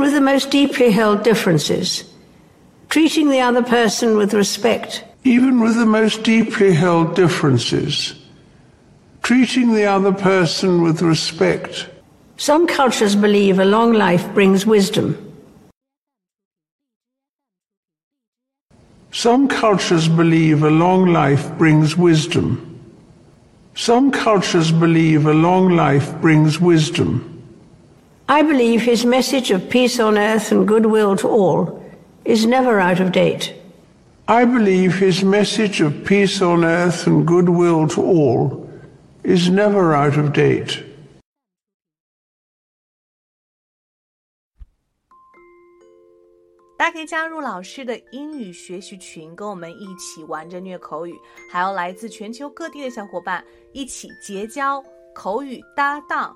even with the most deeply held differences, treating the other person with respect. Even with the most deeply held differences, treating the other person with respect. Some cultures believe a long life brings wisdom. Some cultures believe a long life brings wisdom. Some cultures believe a long life brings wisdom. I believe his message of peace on earth and goodwill to all is never out of date. I believe his message of peace on earth and goodwill to all is never out of date. 大家可以加入老师的英语学习群，跟我们一起玩着虐口语，还有来自全球各地的小伙伴一起结交口语搭档，